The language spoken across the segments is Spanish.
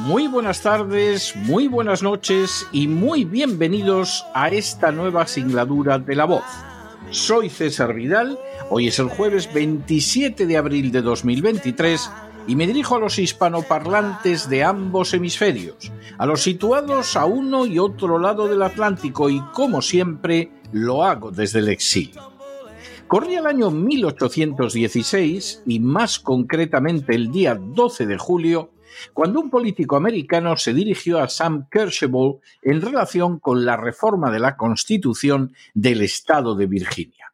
muy buenas tardes, muy buenas noches y muy bienvenidos a esta nueva singladura de La Voz. Soy César Vidal, hoy es el jueves 27 de abril de 2023 y me dirijo a los hispanoparlantes de ambos hemisferios, a los situados a uno y otro lado del Atlántico y como siempre lo hago desde el exilio. Corría el año 1816 y más concretamente el día 12 de julio, cuando un político americano se dirigió a Sam Kercheval en relación con la reforma de la Constitución del Estado de Virginia.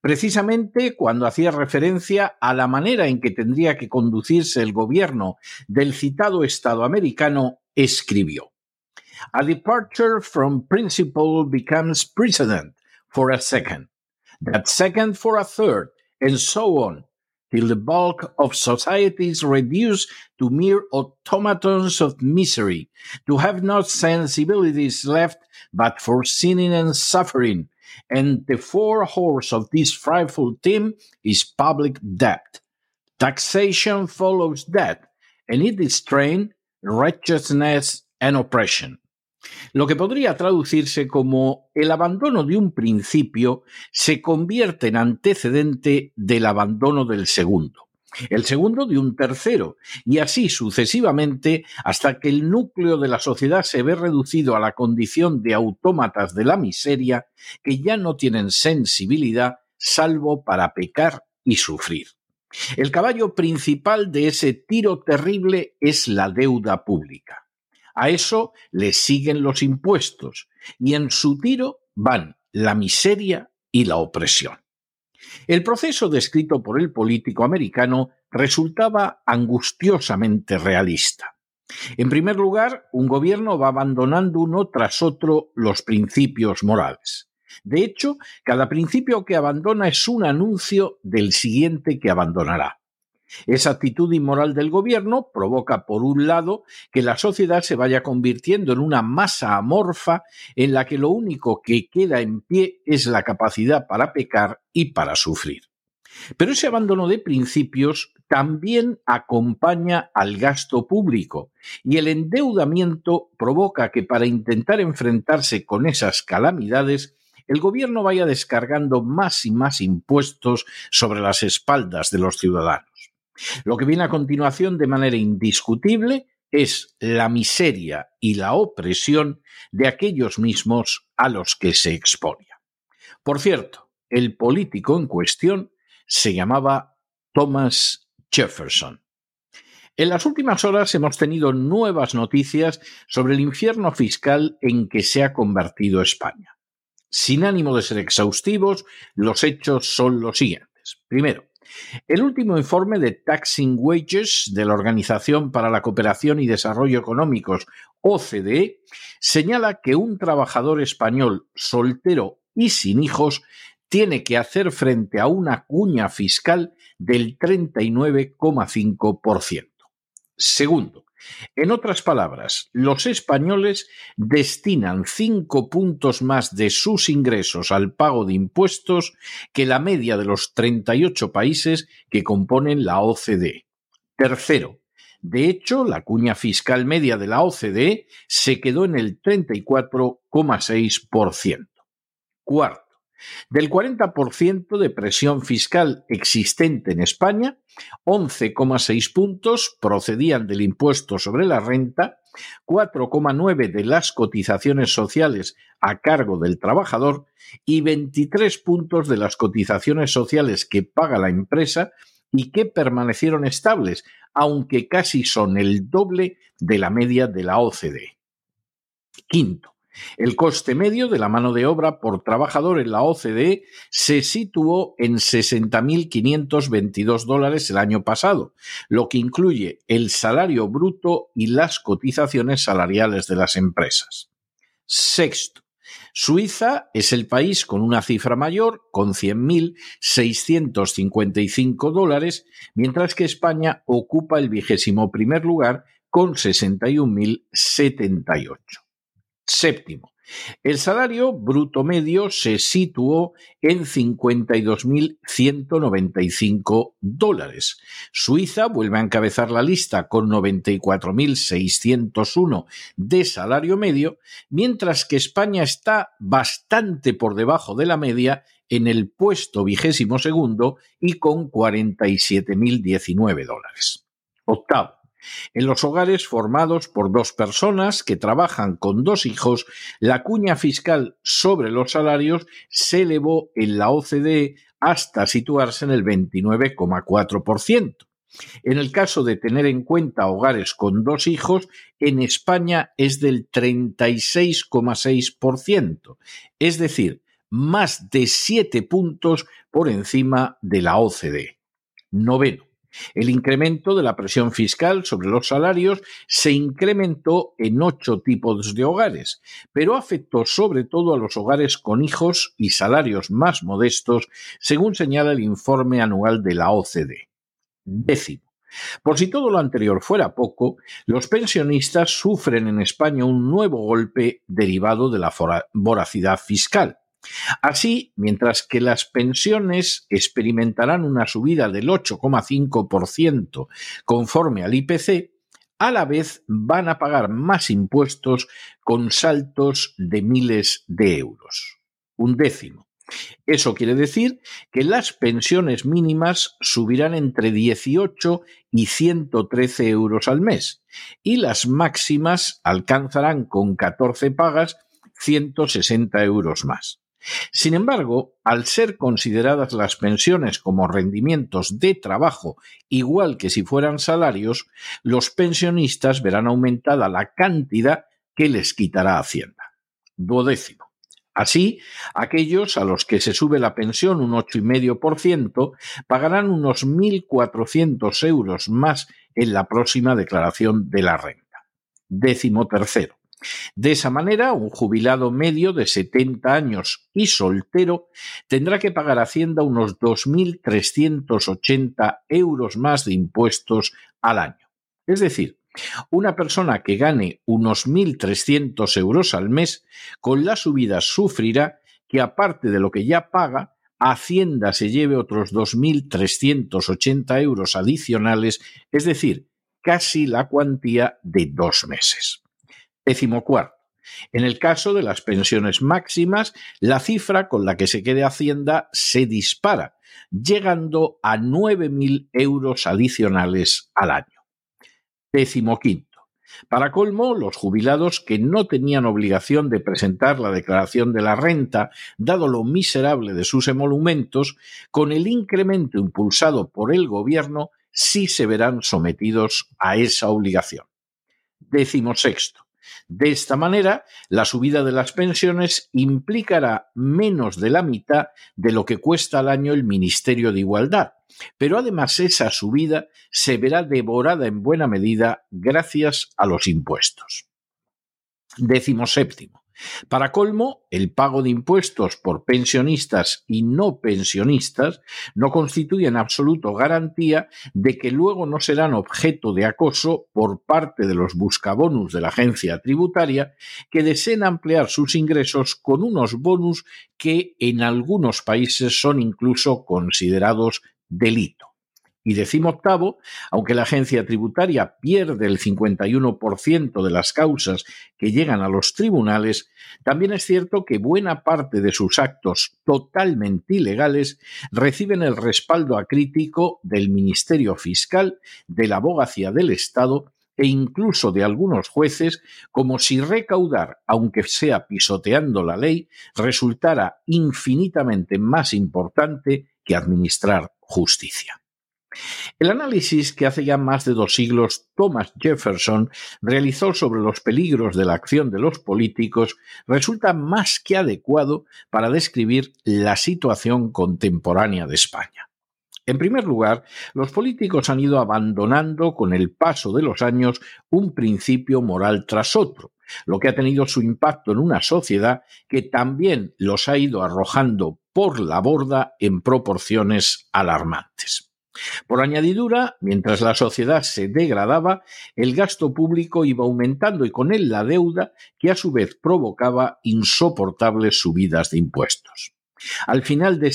Precisamente cuando hacía referencia a la manera en que tendría que conducirse el gobierno del citado Estado americano, escribió A departure from principle becomes precedent for a second that second for a third, and so on, till the bulk of society is reduced to mere automatons of misery, to have no sensibilities left but for sinning and suffering, and the four horse of this frightful team is public debt. Taxation follows debt, and it is trained righteousness and oppression. Lo que podría traducirse como el abandono de un principio se convierte en antecedente del abandono del segundo, el segundo de un tercero, y así sucesivamente hasta que el núcleo de la sociedad se ve reducido a la condición de autómatas de la miseria que ya no tienen sensibilidad salvo para pecar y sufrir. El caballo principal de ese tiro terrible es la deuda pública. A eso le siguen los impuestos y en su tiro van la miseria y la opresión. El proceso descrito por el político americano resultaba angustiosamente realista. En primer lugar, un gobierno va abandonando uno tras otro los principios morales. De hecho, cada principio que abandona es un anuncio del siguiente que abandonará. Esa actitud inmoral del gobierno provoca, por un lado, que la sociedad se vaya convirtiendo en una masa amorfa en la que lo único que queda en pie es la capacidad para pecar y para sufrir. Pero ese abandono de principios también acompaña al gasto público y el endeudamiento provoca que para intentar enfrentarse con esas calamidades el gobierno vaya descargando más y más impuestos sobre las espaldas de los ciudadanos. Lo que viene a continuación de manera indiscutible es la miseria y la opresión de aquellos mismos a los que se exponía. Por cierto, el político en cuestión se llamaba Thomas Jefferson. En las últimas horas hemos tenido nuevas noticias sobre el infierno fiscal en que se ha convertido España. Sin ánimo de ser exhaustivos, los hechos son los siguientes. Primero, el último informe de Taxing Wages de la Organización para la Cooperación y Desarrollo Económicos, OCDE, señala que un trabajador español soltero y sin hijos tiene que hacer frente a una cuña fiscal del 39,5%. Segundo, en otras palabras, los españoles destinan cinco puntos más de sus ingresos al pago de impuestos que la media de los 38 países que componen la OCDE. Tercero, de hecho, la cuña fiscal media de la OCDE se quedó en el 34,6%. Cuarto, del 40% de presión fiscal existente en España, 11,6 puntos procedían del impuesto sobre la renta 4,9 de las cotizaciones sociales a cargo del trabajador y 23 puntos de las cotizaciones sociales que paga la empresa y que permanecieron estables, aunque casi son el doble de la media de la OCDE. Quinto, el coste medio de la mano de obra por trabajador en la OCDE se situó en 60.522 dólares el año pasado, lo que incluye el salario bruto y las cotizaciones salariales de las empresas. Sexto, Suiza es el país con una cifra mayor, con 100.655 dólares, mientras que España ocupa el vigésimo primer lugar con 61.078. Séptimo, el salario bruto medio se situó en 52.195 dólares. Suiza vuelve a encabezar la lista con 94.601 de salario medio, mientras que España está bastante por debajo de la media en el puesto vigésimo segundo y con 47.019 dólares. Octavo. En los hogares formados por dos personas que trabajan con dos hijos, la cuña fiscal sobre los salarios se elevó en la OCDE hasta situarse en el 29,4%. En el caso de tener en cuenta hogares con dos hijos, en España es del 36,6%, es decir, más de siete puntos por encima de la OCDE. Noveno. El incremento de la presión fiscal sobre los salarios se incrementó en ocho tipos de hogares, pero afectó sobre todo a los hogares con hijos y salarios más modestos, según señala el informe anual de la OCDE. Décimo. Por si todo lo anterior fuera poco, los pensionistas sufren en España un nuevo golpe derivado de la voracidad fiscal. Así, mientras que las pensiones experimentarán una subida del 8,5% conforme al IPC, a la vez van a pagar más impuestos con saltos de miles de euros. Un décimo. Eso quiere decir que las pensiones mínimas subirán entre 18 y 113 euros al mes y las máximas alcanzarán con 14 pagas 160 euros más. Sin embargo, al ser consideradas las pensiones como rendimientos de trabajo igual que si fueran salarios, los pensionistas verán aumentada la cantidad que les quitará Hacienda. Duodécimo. Así, aquellos a los que se sube la pensión un 8,5% pagarán unos 1.400 euros más en la próxima declaración de la renta. Décimo tercero. De esa manera, un jubilado medio de 70 años y soltero tendrá que pagar Hacienda unos 2.380 euros más de impuestos al año. Es decir, una persona que gane unos 1.300 euros al mes, con la subida sufrirá que aparte de lo que ya paga, Hacienda se lleve otros 2.380 euros adicionales, es decir, casi la cuantía de dos meses. Décimo cuarto. En el caso de las pensiones máximas, la cifra con la que se quede Hacienda se dispara, llegando a 9.000 euros adicionales al año. Décimo quinto. Para colmo, los jubilados que no tenían obligación de presentar la declaración de la renta, dado lo miserable de sus emolumentos, con el incremento impulsado por el gobierno, sí se verán sometidos a esa obligación. Décimo sexto. De esta manera, la subida de las pensiones implicará menos de la mitad de lo que cuesta al año el Ministerio de Igualdad, pero además esa subida se verá devorada en buena medida gracias a los impuestos. Décimo séptimo. Para colmo, el pago de impuestos por pensionistas y no pensionistas no constituye en absoluto garantía de que luego no serán objeto de acoso por parte de los buscabonus de la agencia tributaria que deseen ampliar sus ingresos con unos bonus que en algunos países son incluso considerados delito. Y octavo, aunque la agencia tributaria pierde el 51% de las causas que llegan a los tribunales, también es cierto que buena parte de sus actos totalmente ilegales reciben el respaldo acrítico del Ministerio Fiscal, de la Abogacía del Estado e incluso de algunos jueces como si recaudar, aunque sea pisoteando la ley, resultara infinitamente más importante que administrar justicia. El análisis que hace ya más de dos siglos Thomas Jefferson realizó sobre los peligros de la acción de los políticos resulta más que adecuado para describir la situación contemporánea de España. En primer lugar, los políticos han ido abandonando con el paso de los años un principio moral tras otro, lo que ha tenido su impacto en una sociedad que también los ha ido arrojando por la borda en proporciones alarmantes. Por añadidura, mientras la sociedad se degradaba, el gasto público iba aumentando y con él la deuda, que a su vez provocaba insoportables subidas de impuestos. Al final de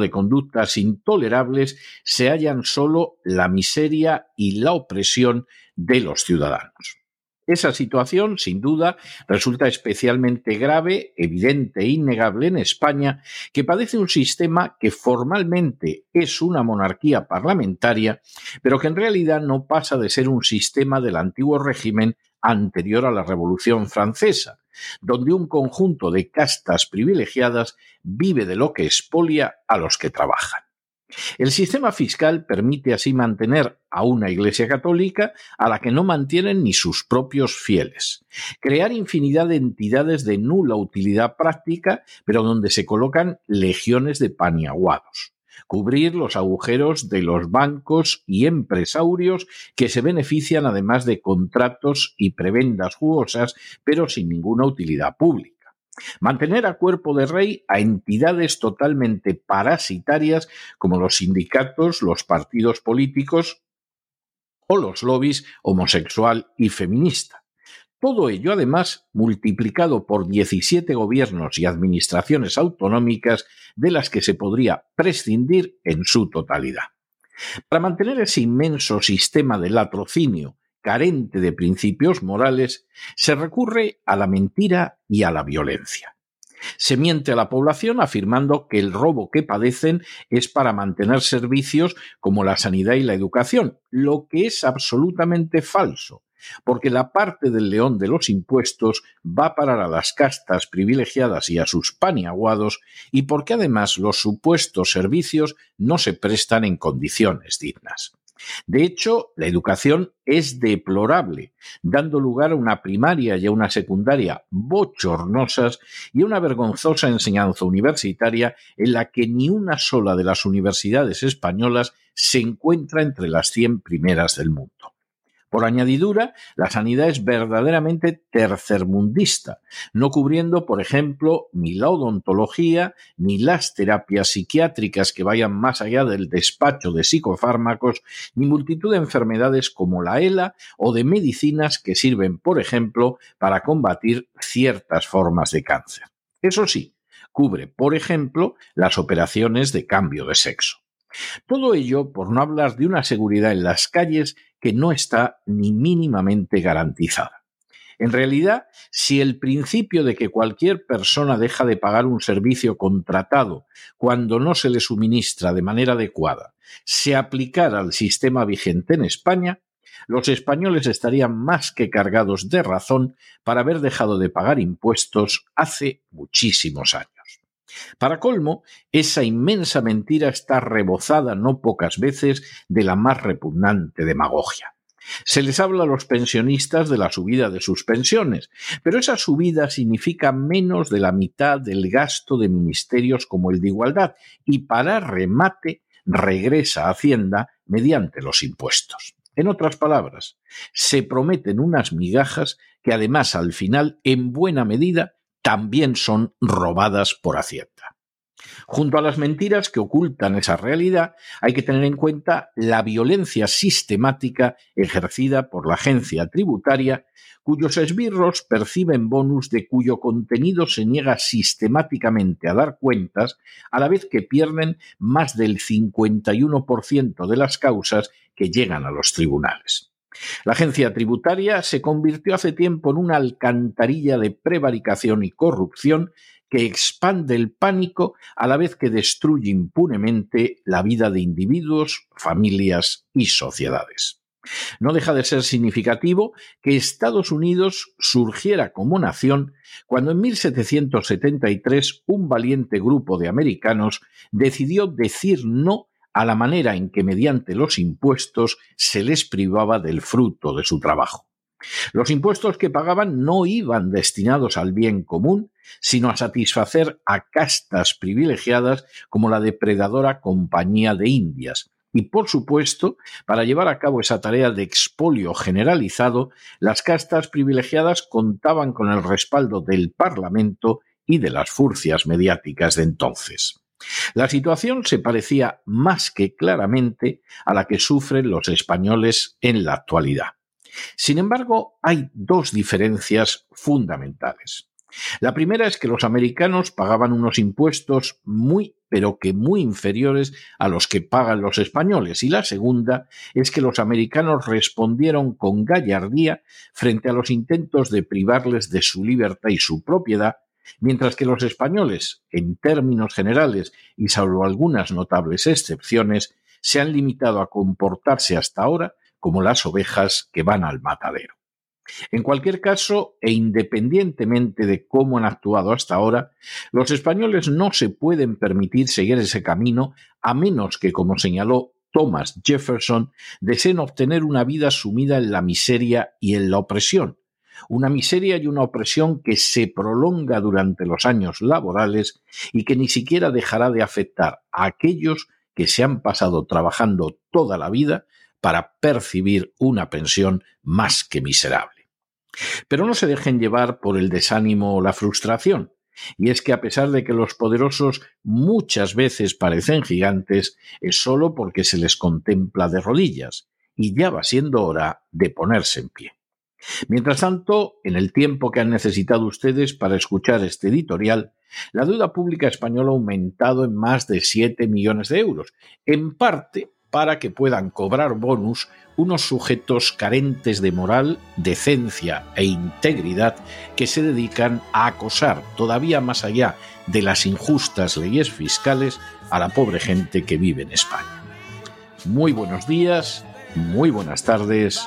de conductas intolerables se hallan solo la miseria y la opresión de los ciudadanos. Esa situación, sin duda, resulta especialmente grave, evidente e innegable en España, que padece un sistema que formalmente es una monarquía parlamentaria, pero que en realidad no pasa de ser un sistema del antiguo régimen anterior a la Revolución Francesa, donde un conjunto de castas privilegiadas vive de lo que expolia a los que trabajan. El sistema fiscal permite así mantener a una Iglesia católica a la que no mantienen ni sus propios fieles, crear infinidad de entidades de nula utilidad práctica, pero donde se colocan legiones de paniaguados, cubrir los agujeros de los bancos y empresarios que se benefician además de contratos y prebendas jugosas, pero sin ninguna utilidad pública Mantener a cuerpo de rey a entidades totalmente parasitarias como los sindicatos, los partidos políticos o los lobbies homosexual y feminista. Todo ello, además, multiplicado por 17 gobiernos y administraciones autonómicas de las que se podría prescindir en su totalidad. Para mantener ese inmenso sistema de latrocinio carente de principios morales, se recurre a la mentira y a la violencia. Se miente a la población afirmando que el robo que padecen es para mantener servicios como la sanidad y la educación, lo que es absolutamente falso, porque la parte del león de los impuestos va a parar a las castas privilegiadas y a sus paniaguados, y porque además los supuestos servicios no se prestan en condiciones dignas. De hecho, la educación es deplorable, dando lugar a una primaria y a una secundaria bochornosas y a una vergonzosa enseñanza universitaria en la que ni una sola de las universidades españolas se encuentra entre las cien primeras del mundo. Por añadidura, la sanidad es verdaderamente tercermundista, no cubriendo, por ejemplo, ni la odontología, ni las terapias psiquiátricas que vayan más allá del despacho de psicofármacos, ni multitud de enfermedades como la ELA o de medicinas que sirven, por ejemplo, para combatir ciertas formas de cáncer. Eso sí, cubre, por ejemplo, las operaciones de cambio de sexo. Todo ello por no hablar de una seguridad en las calles que no está ni mínimamente garantizada. En realidad, si el principio de que cualquier persona deja de pagar un servicio contratado cuando no se le suministra de manera adecuada se aplicara al sistema vigente en España, los españoles estarían más que cargados de razón para haber dejado de pagar impuestos hace muchísimos años. Para colmo, esa inmensa mentira está rebozada no pocas veces de la más repugnante demagogia. Se les habla a los pensionistas de la subida de sus pensiones, pero esa subida significa menos de la mitad del gasto de ministerios como el de igualdad y para remate regresa a Hacienda mediante los impuestos. En otras palabras, se prometen unas migajas que además al final en buena medida también son robadas por Hacienda. Junto a las mentiras que ocultan esa realidad, hay que tener en cuenta la violencia sistemática ejercida por la agencia tributaria, cuyos esbirros perciben bonus de cuyo contenido se niega sistemáticamente a dar cuentas, a la vez que pierden más del 51% de las causas que llegan a los tribunales. La agencia tributaria se convirtió hace tiempo en una alcantarilla de prevaricación y corrupción que expande el pánico a la vez que destruye impunemente la vida de individuos, familias y sociedades. No deja de ser significativo que Estados Unidos surgiera como nación cuando en 1773 un valiente grupo de americanos decidió decir no a la manera en que mediante los impuestos se les privaba del fruto de su trabajo. Los impuestos que pagaban no iban destinados al bien común, sino a satisfacer a castas privilegiadas como la depredadora Compañía de Indias. Y, por supuesto, para llevar a cabo esa tarea de expolio generalizado, las castas privilegiadas contaban con el respaldo del Parlamento y de las furcias mediáticas de entonces. La situación se parecía más que claramente a la que sufren los españoles en la actualidad. Sin embargo, hay dos diferencias fundamentales. La primera es que los americanos pagaban unos impuestos muy, pero que muy inferiores a los que pagan los españoles. Y la segunda es que los americanos respondieron con gallardía frente a los intentos de privarles de su libertad y su propiedad, mientras que los españoles, en términos generales y salvo algunas notables excepciones, se han limitado a comportarse hasta ahora como las ovejas que van al matadero. En cualquier caso, e independientemente de cómo han actuado hasta ahora, los españoles no se pueden permitir seguir ese camino a menos que, como señaló Thomas Jefferson, deseen obtener una vida sumida en la miseria y en la opresión, una miseria y una opresión que se prolonga durante los años laborales y que ni siquiera dejará de afectar a aquellos que se han pasado trabajando toda la vida para percibir una pensión más que miserable. Pero no se dejen llevar por el desánimo o la frustración. Y es que a pesar de que los poderosos muchas veces parecen gigantes, es solo porque se les contempla de rodillas, y ya va siendo hora de ponerse en pie. Mientras tanto, en el tiempo que han necesitado ustedes para escuchar este editorial, la deuda pública española ha aumentado en más de 7 millones de euros, en parte para que puedan cobrar bonus unos sujetos carentes de moral, decencia e integridad que se dedican a acosar todavía más allá de las injustas leyes fiscales a la pobre gente que vive en España. Muy buenos días, muy buenas tardes,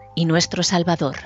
y nuestro Salvador.